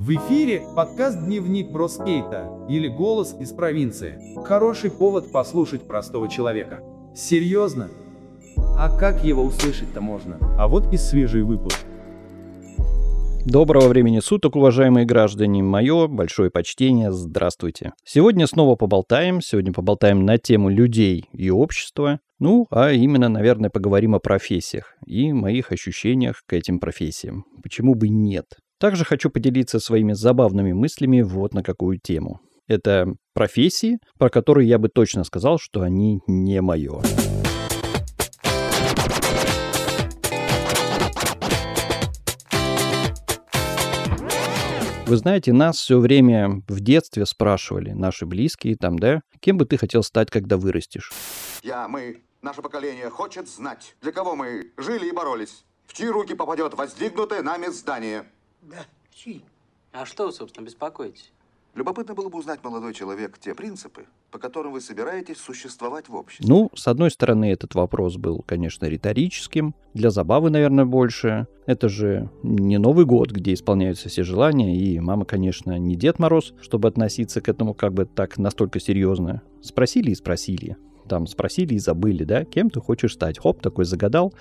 В эфире подкаст «Дневник Броскейта» или «Голос из провинции». Хороший повод послушать простого человека. Серьезно? А как его услышать-то можно? А вот и свежий выпуск. Доброго времени суток, уважаемые граждане. Мое большое почтение. Здравствуйте. Сегодня снова поболтаем. Сегодня поболтаем на тему людей и общества. Ну, а именно, наверное, поговорим о профессиях и моих ощущениях к этим профессиям. Почему бы нет? Также хочу поделиться своими забавными мыслями вот на какую тему. Это профессии, про которые я бы точно сказал, что они не мое. Вы знаете, нас все время в детстве спрашивали, наши близкие там, да, кем бы ты хотел стать, когда вырастешь? Я, мы, наше поколение хочет знать, для кого мы жили и боролись. В чьи руки попадет воздвигнутое нами здание. Да, чьи? А что вы, собственно, беспокоитесь? Любопытно было бы узнать, молодой человек, те принципы, по которым вы собираетесь существовать в обществе. Ну, с одной стороны, этот вопрос был, конечно, риторическим, для забавы, наверное, больше. Это же не Новый год, где исполняются все желания, и мама, конечно, не Дед Мороз, чтобы относиться к этому как бы так настолько серьезно. Спросили и спросили. Там спросили и забыли, да, кем ты хочешь стать. Хоп, такой загадал,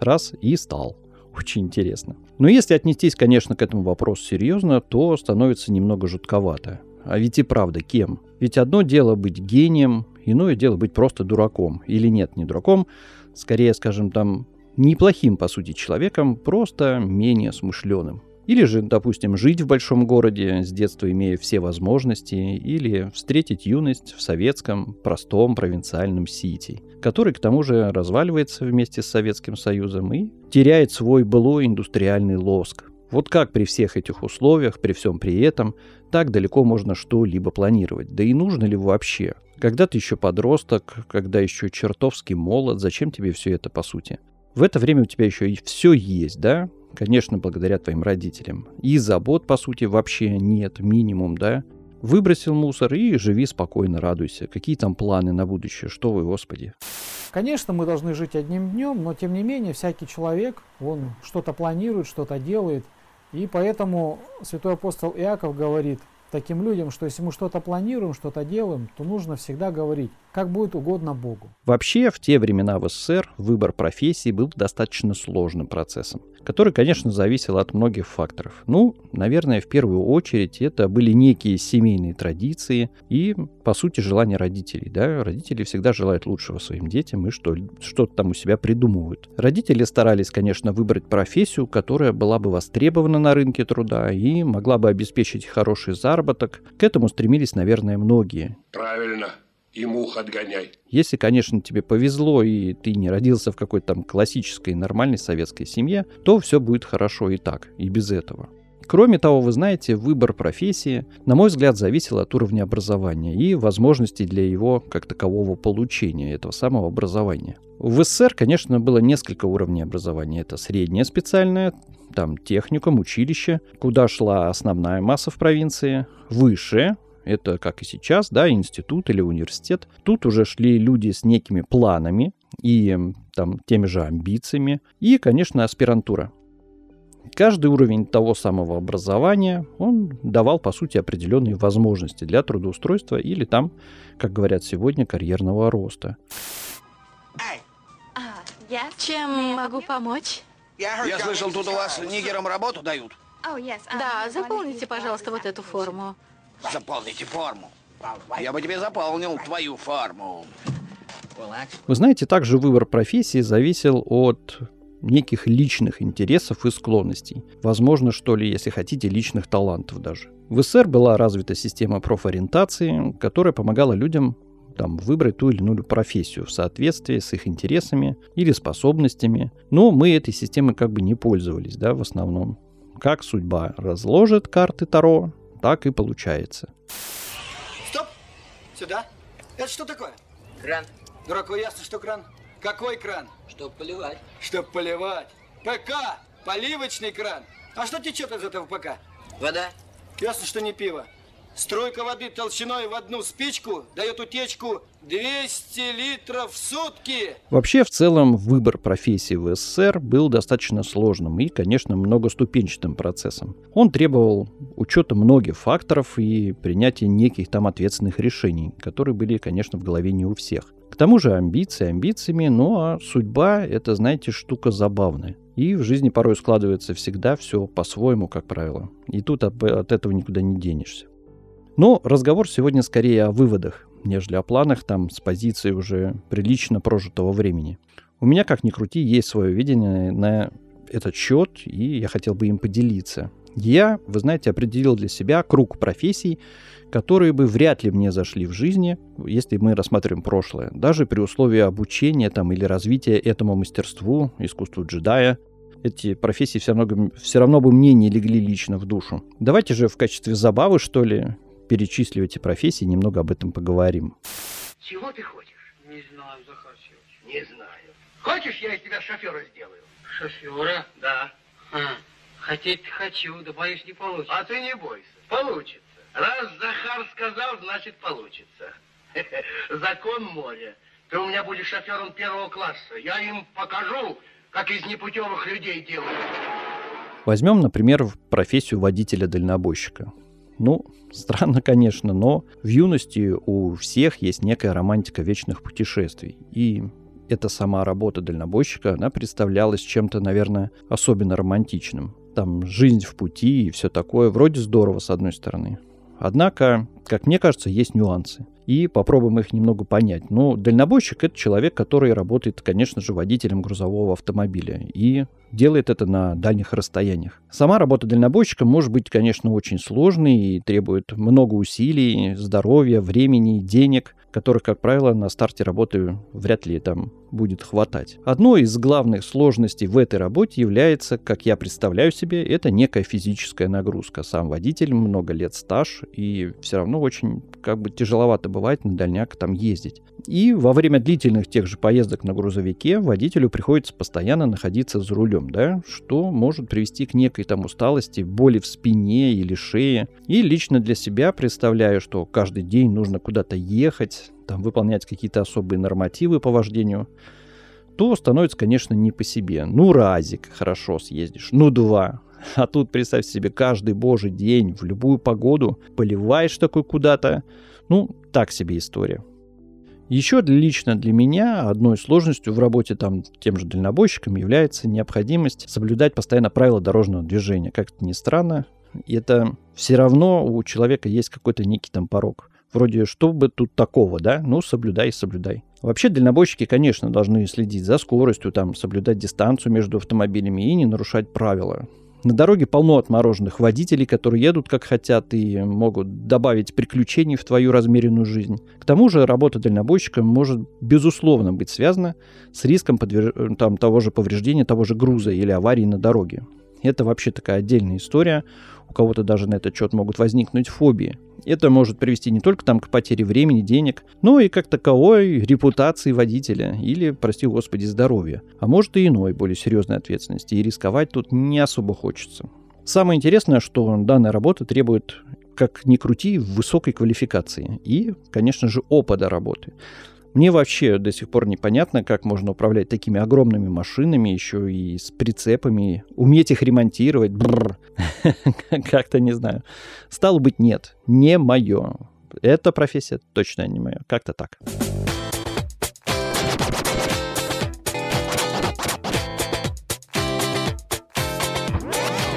раз и стал. Очень интересно. Но если отнестись, конечно, к этому вопросу серьезно, то становится немного жутковато. А ведь и правда, кем? Ведь одно дело быть гением, иное дело быть просто дураком. Или нет, не дураком, скорее, скажем, там, неплохим, по сути, человеком, просто менее смышленым. Или же, допустим, жить в большом городе, с детства имея все возможности, или встретить юность в советском, простом, провинциальном Сити, который, к тому же, разваливается вместе с Советским Союзом и теряет свой былой индустриальный лоск. Вот как при всех этих условиях, при всем при этом, так далеко можно что-либо планировать? Да и нужно ли вообще? Когда ты еще подросток, когда еще чертовски молод, зачем тебе все это по сути? В это время у тебя еще и все есть, да? Конечно, благодаря твоим родителям. И забот, по сути, вообще нет, минимум, да? Выбросил мусор и живи спокойно, радуйся. Какие там планы на будущее? Что вы, Господи? Конечно, мы должны жить одним днем, но тем не менее всякий человек, он что-то планирует, что-то делает. И поэтому святой апостол Иаков говорит таким людям, что если мы что-то планируем, что-то делаем, то нужно всегда говорить, как будет угодно Богу. Вообще, в те времена в СССР выбор профессии был достаточно сложным процессом, который, конечно, зависел от многих факторов. Ну, наверное, в первую очередь это были некие семейные традиции и, по сути, желания родителей. Да? Родители всегда желают лучшего своим детям и что, что-то там у себя придумывают. Родители старались, конечно, выбрать профессию, которая была бы востребована на рынке труда и могла бы обеспечить хороший заработок. К этому стремились, наверное, многие. Правильно и мух отгоняй. Если, конечно, тебе повезло и ты не родился в какой-то там классической нормальной советской семье, то все будет хорошо и так, и без этого. Кроме того, вы знаете, выбор профессии, на мой взгляд, зависел от уровня образования и возможностей для его как такового получения этого самого образования. В СССР, конечно, было несколько уровней образования. Это среднее специальное, там техникум, училище, куда шла основная масса в провинции, высшее, это как и сейчас, да, институт или университет. Тут уже шли люди с некими планами и там теми же амбициями. И, конечно, аспирантура. Каждый уровень того самого образования, он давал, по сути, определенные возможности для трудоустройства или там, как говорят сегодня, карьерного роста. Чем могу помочь? Я слышал, тут у вас нигерам работу дают. Да, заполните, пожалуйста, вот эту форму. Заполните форму. Я бы тебе заполнил твою форму. Вы знаете, также выбор профессии зависел от неких личных интересов и склонностей. Возможно, что ли, если хотите, личных талантов даже. В СССР была развита система профориентации, которая помогала людям там, выбрать ту или иную профессию в соответствии с их интересами или способностями. Но мы этой системой как бы не пользовались, да, в основном. Как судьба разложит карты Таро, так и получается. Стоп! Сюда. Это что такое? Кран, Дураку ясно, что кран. Какой кран? чтобы поливать. Чтоб поливать. ПК! Поливочный кран. А что течет из этого ПК? Вода. Ясно, что не пиво. Струйка воды толщиной в одну спичку дает утечку 200 литров в сутки. Вообще, в целом, выбор профессии в СССР был достаточно сложным и, конечно, многоступенчатым процессом. Он требовал учета многих факторов и принятия неких там ответственных решений, которые были, конечно, в голове не у всех. Тому же амбиции амбициями, ну а судьба — это, знаете, штука забавная. И в жизни порой складывается всегда все по-своему, как правило. И тут от, от этого никуда не денешься. Но разговор сегодня скорее о выводах, нежели о планах там с позиции уже прилично прожитого времени. У меня, как ни крути, есть свое видение на этот счет, и я хотел бы им поделиться. Я, вы знаете, определил для себя круг профессий, которые бы вряд ли мне зашли в жизни, если мы рассматриваем прошлое, даже при условии обучения там, или развития этому мастерству, искусству джедая. Эти профессии все равно, все равно бы мне не легли лично в душу. Давайте же в качестве забавы, что ли, перечислю эти профессии, немного об этом поговорим. Чего ты хочешь? Не знаю, Захар Не знаю. Хочешь, я из тебя шофера сделаю? Шофера? Да. Хм. Хотеть хочу, да боюсь, не получится. А ты не бойся, получится. Раз Захар сказал, значит получится. Закон моря. Ты у меня будешь шофером первого класса. Я им покажу, как из непутевых людей делают. Возьмем, например, профессию водителя-дальнобойщика. Ну, странно, конечно, но в юности у всех есть некая романтика вечных путешествий. И эта сама работа дальнобойщика, она представлялась чем-то, наверное, особенно романтичным. Там жизнь в пути и все такое. Вроде здорово, с одной стороны. Однако, как мне кажется, есть нюансы. И попробуем их немного понять. Ну, дальнобойщик — это человек, который работает, конечно же, водителем грузового автомобиля. И делает это на дальних расстояниях. Сама работа дальнобойщика может быть, конечно, очень сложной и требует много усилий, здоровья, времени, денег которых, как правило, на старте работы вряд ли там будет хватать. Одной из главных сложностей в этой работе является, как я представляю себе, это некая физическая нагрузка. Сам водитель, много лет стаж, и все равно очень как бы тяжеловато бывает на дальняк там ездить. И во время длительных тех же поездок на грузовике водителю приходится постоянно находиться за рулем, да, что может привести к некой там усталости, боли в спине или шее. И лично для себя представляю, что каждый день нужно куда-то ехать, там, выполнять какие-то особые нормативы по вождению, то становится, конечно, не по себе. Ну, разик хорошо съездишь, ну, два. А тут, представь себе, каждый божий день, в любую погоду, поливаешь такой куда-то. Ну, так себе история. Еще лично для меня одной сложностью в работе там тем же дальнобойщиком является необходимость соблюдать постоянно правила дорожного движения. Как это ни странно, это все равно у человека есть какой-то некий там порог. Вроде, что бы тут такого, да? Ну, соблюдай, соблюдай. Вообще, дальнобойщики, конечно, должны следить за скоростью, там, соблюдать дистанцию между автомобилями и не нарушать правила. На дороге полно отмороженных водителей, которые едут как хотят и могут добавить приключений в твою размеренную жизнь. К тому же работа дальнобойщика может безусловно быть связана с риском подвер... там, того же повреждения того же груза или аварии на дороге. Это вообще такая отдельная история. У кого-то даже на этот счет могут возникнуть фобии. Это может привести не только там к потере времени, денег, но и как таковой репутации водителя или, прости господи, здоровья. А может и иной, более серьезной ответственности. И рисковать тут не особо хочется. Самое интересное, что данная работа требует как ни крути, высокой квалификации и, конечно же, опыта работы. Мне вообще до сих пор непонятно, как можно управлять такими огромными машинами, еще и с прицепами, уметь их ремонтировать. Как-то не знаю. Стало быть, нет, не мое. Эта профессия точно не моя. Как-то так.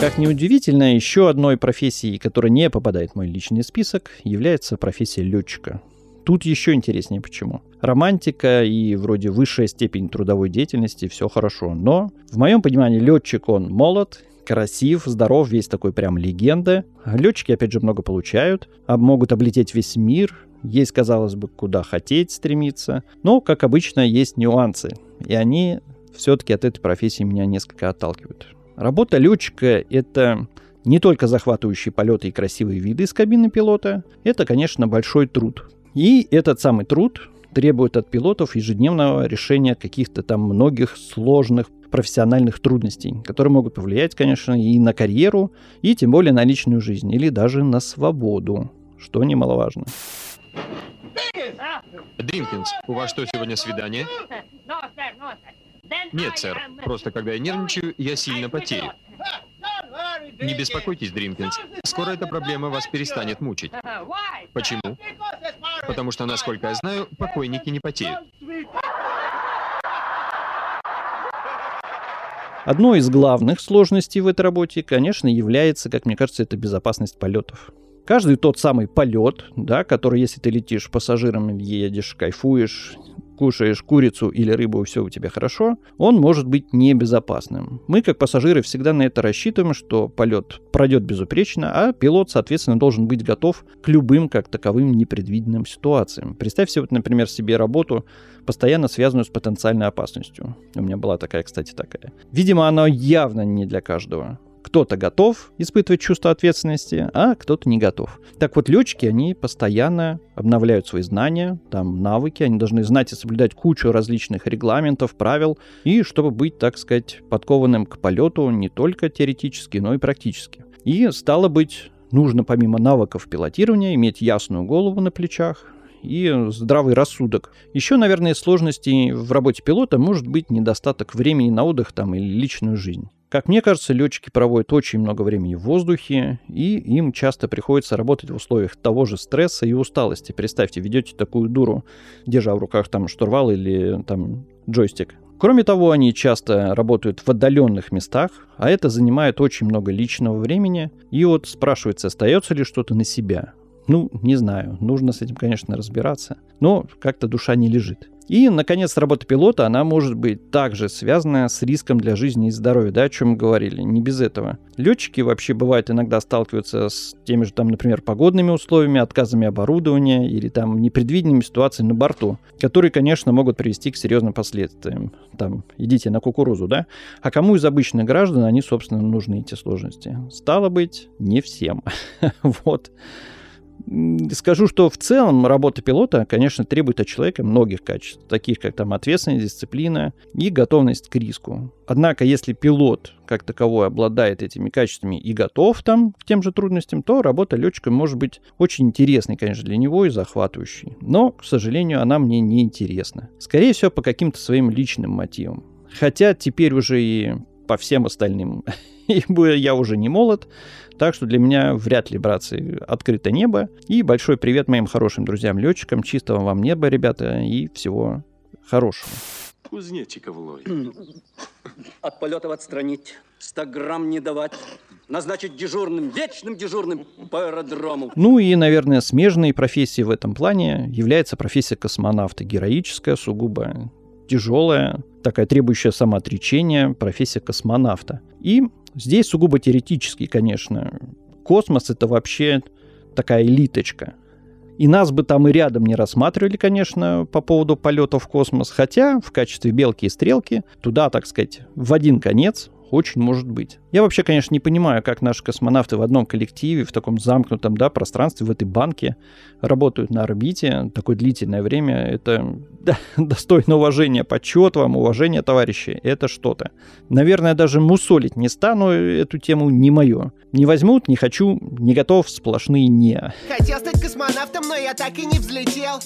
Как ни удивительно, еще одной профессией, которая не попадает в мой личный список, является профессия летчика. Тут еще интереснее почему. Романтика и вроде высшая степень трудовой деятельности, все хорошо. Но в моем понимании летчик, он молод, красив, здоров, весь такой прям легенда. Летчики, опять же, много получают, а могут облететь весь мир. Есть, казалось бы, куда хотеть стремиться. Но, как обычно, есть нюансы. И они все-таки от этой профессии меня несколько отталкивают. Работа летчика — это не только захватывающие полеты и красивые виды из кабины пилота, это, конечно, большой труд. И этот самый труд требует от пилотов ежедневного решения каких-то там многих сложных профессиональных трудностей, которые могут повлиять, конечно, и на карьеру, и тем более на личную жизнь, или даже на свободу. что немаловажно. Дринкинс, у вас что, сегодня свидание? Нет, сэр. Просто когда я нервничаю, я сильно потею. Не беспокойтесь, Дринкинс. Скоро эта проблема вас перестанет мучить. Почему? Потому что, насколько я знаю, покойники не потеют. Одной из главных сложностей в этой работе, конечно, является, как мне кажется, это безопасность полетов. Каждый тот самый полет, да, который, если ты летишь пассажиром, едешь, кайфуешь, кушаешь курицу или рыбу, и все у тебя хорошо, он может быть небезопасным. Мы, как пассажиры, всегда на это рассчитываем, что полет пройдет безупречно, а пилот, соответственно, должен быть готов к любым, как таковым, непредвиденным ситуациям. Представь себе, вот, например, себе работу, постоянно связанную с потенциальной опасностью. У меня была такая, кстати, такая. Видимо, она явно не для каждого. Кто-то готов испытывать чувство ответственности, а кто-то не готов. Так вот, летчики, они постоянно обновляют свои знания, там, навыки, они должны знать и соблюдать кучу различных регламентов, правил, и чтобы быть, так сказать, подкованным к полету не только теоретически, но и практически. И стало быть, нужно помимо навыков пилотирования иметь ясную голову на плечах, и здравый рассудок. Еще, наверное, сложностей в работе пилота может быть недостаток времени на отдых там или личную жизнь. Как мне кажется, летчики проводят очень много времени в воздухе, и им часто приходится работать в условиях того же стресса и усталости. Представьте, ведете такую дуру, держа в руках там штурвал или там джойстик. Кроме того, они часто работают в отдаленных местах, а это занимает очень много личного времени. И вот спрашивается, остается ли что-то на себя. Ну, не знаю, нужно с этим, конечно, разбираться, но как-то душа не лежит. И, наконец, работа пилота, она может быть также связана с риском для жизни и здоровья, да, о чем мы говорили, не без этого. Летчики вообще бывают иногда сталкиваются с теми же, там, например, погодными условиями, отказами оборудования или там непредвиденными ситуациями на борту, которые, конечно, могут привести к серьезным последствиям. Там, идите на кукурузу, да? А кому из обычных граждан они, собственно, нужны эти сложности? Стало быть, не всем. вот. Скажу, что в целом работа пилота, конечно, требует от человека многих качеств, таких как там ответственность, дисциплина и готовность к риску. Однако, если пилот как таковой обладает этими качествами и готов там к тем же трудностям, то работа летчика может быть очень интересной, конечно, для него и захватывающей. Но, к сожалению, она мне не интересна. Скорее всего, по каким-то своим личным мотивам. Хотя теперь уже и по всем остальным. Ибо я уже не молод, так что для меня вряд ли, братцы, открыто небо. И большой привет моим хорошим друзьям-летчикам. Чистого вам неба, ребята, и всего хорошего. Кузнечиков ловит. От полетов отстранить, 100 грамм не давать, назначить дежурным, вечным дежурным по аэродрому. Ну и, наверное, смежной профессией в этом плане является профессия космонавта. Героическая, сугубо тяжелая, такая требующая самоотречения профессия космонавта. И здесь сугубо теоретически, конечно. Космос это вообще такая элиточка. И нас бы там и рядом не рассматривали, конечно, по поводу полета в космос. Хотя в качестве белки и стрелки туда, так сказать, в один конец очень может быть. Я вообще, конечно, не понимаю, как наши космонавты в одном коллективе, в таком замкнутом да, пространстве, в этой банке работают на орбите такое длительное время. Это да, достойно уважения. Почет вам, уважение, товарищи. Это что-то. Наверное, даже мусолить не стану эту тему, не мое. Не возьмут, не хочу, не готов, сплошные не. Хотел стать космонавтом, но я так и не взлетел.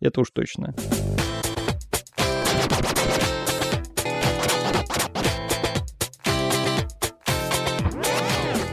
Это уж точно.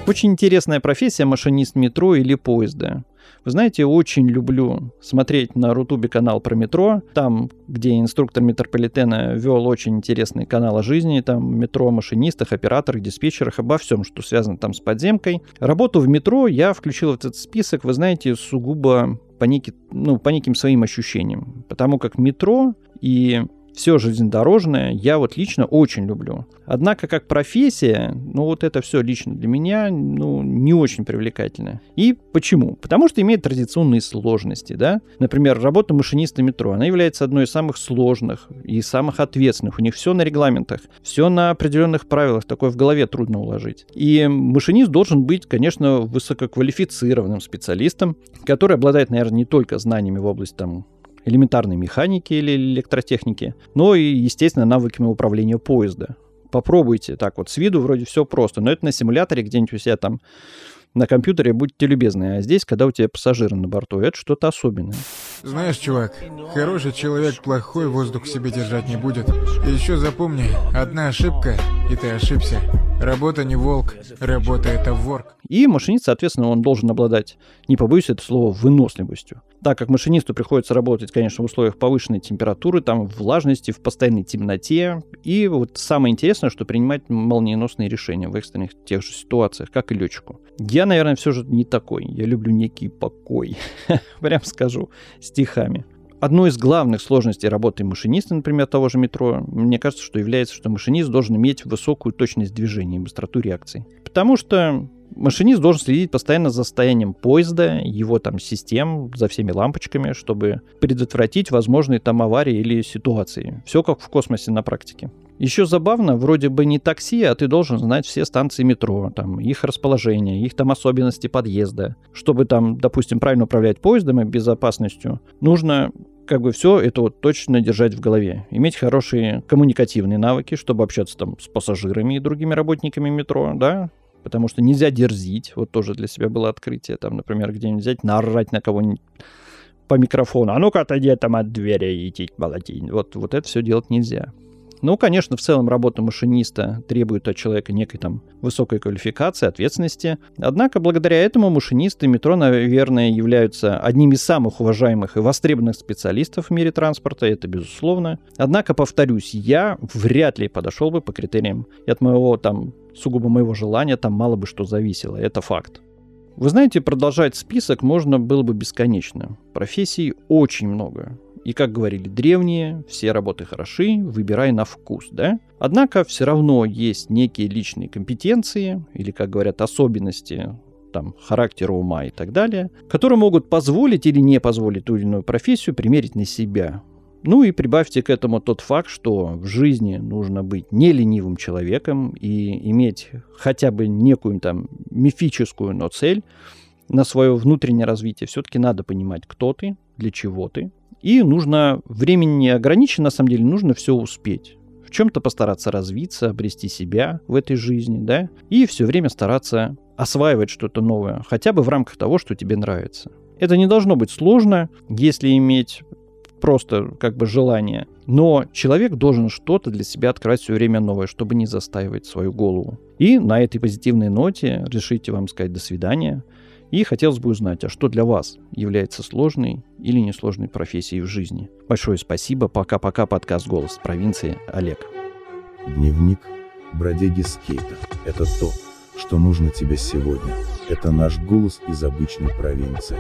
Очень интересная профессия машинист метро или поезда. Вы знаете, очень люблю смотреть на Рутубе канал про метро. Там, где инструктор метрополитена вел очень интересный канал о жизни, там метро, машинистах, операторах, диспетчерах, обо всем, что связано там с подземкой. Работу в метро я включил в этот список, вы знаете, сугубо по, неки, ну, по неким своим ощущениям. Потому как метро и все железнодорожное я вот лично очень люблю. Однако как профессия, ну вот это все лично для меня, ну, не очень привлекательно. И почему? Потому что имеет традиционные сложности, да. Например, работа машиниста метро, она является одной из самых сложных и самых ответственных. У них все на регламентах, все на определенных правилах, такое в голове трудно уложить. И машинист должен быть, конечно, высококвалифицированным специалистом, который обладает, наверное, не только знаниями в области там элементарной механики или электротехники, но и, естественно, навыками управления поезда. Попробуйте так вот с виду, вроде все просто, но это на симуляторе где-нибудь у себя там На компьютере будьте любезны, а здесь, когда у тебя пассажиры на борту, это что-то особенное. Знаешь, чувак, хороший человек плохой воздух в себе держать не будет. И еще запомни, одна ошибка, и ты ошибся. Работа не волк, работа это ворк. И машинист, соответственно, он должен обладать, не побоюсь этого слова, выносливостью. Так как машинисту приходится работать, конечно, в условиях повышенной температуры, там влажности, в постоянной темноте. И вот самое интересное, что принимать молниеносные решения в экстренных тех же ситуациях, как и летчику. Я, наверное, все же не такой. Я люблю некий покой. Прям скажу, стихами. Одной из главных сложностей работы машиниста, например, того же метро, мне кажется, что является, что машинист должен иметь высокую точность движения и быстроту реакции. Потому что машинист должен следить постоянно за состоянием поезда, его там систем, за всеми лампочками, чтобы предотвратить возможные там аварии или ситуации. Все как в космосе на практике. Еще забавно, вроде бы не такси, а ты должен знать все станции метро, там, их расположение, их там особенности подъезда. Чтобы там, допустим, правильно управлять поездом и безопасностью, нужно как бы все это вот точно держать в голове. Иметь хорошие коммуникативные навыки, чтобы общаться там с пассажирами и другими работниками метро, да, потому что нельзя дерзить. Вот тоже для себя было открытие. Там, например, где-нибудь взять, наорать на кого-нибудь по микрофону. А ну-ка отойди там от двери и идти молотить. Вот, вот это все делать нельзя. Ну, конечно, в целом работа машиниста требует от человека некой там высокой квалификации, ответственности. Однако, благодаря этому машинисты метро, наверное, являются одними из самых уважаемых и востребованных специалистов в мире транспорта, это безусловно. Однако, повторюсь, я вряд ли подошел бы по критериям. И от моего там сугубо моего желания там мало бы что зависело, это факт. Вы знаете, продолжать список можно было бы бесконечно. Профессий очень много. И как говорили древние, все работы хороши, выбирай на вкус, да? Однако все равно есть некие личные компетенции, или, как говорят, особенности там, характера ума и так далее, которые могут позволить или не позволить ту или иную профессию примерить на себя. Ну и прибавьте к этому тот факт, что в жизни нужно быть не ленивым человеком и иметь хотя бы некую там мифическую, но цель на свое внутреннее развитие. Все-таки надо понимать, кто ты, для чего ты, и нужно, времени не ограничено, на самом деле, нужно все успеть. В чем-то постараться развиться, обрести себя в этой жизни, да, и все время стараться осваивать что-то новое, хотя бы в рамках того, что тебе нравится. Это не должно быть сложно, если иметь просто как бы желание. Но человек должен что-то для себя открывать все время новое, чтобы не застаивать свою голову. И на этой позитивной ноте решите вам сказать до свидания. И хотелось бы узнать, а что для вас является сложной или несложной профессией в жизни? Большое спасибо. Пока-пока. Подкаст «Голос провинции». Олег. Дневник бродяги скейта. Это то, что нужно тебе сегодня. Это наш голос из обычной провинции.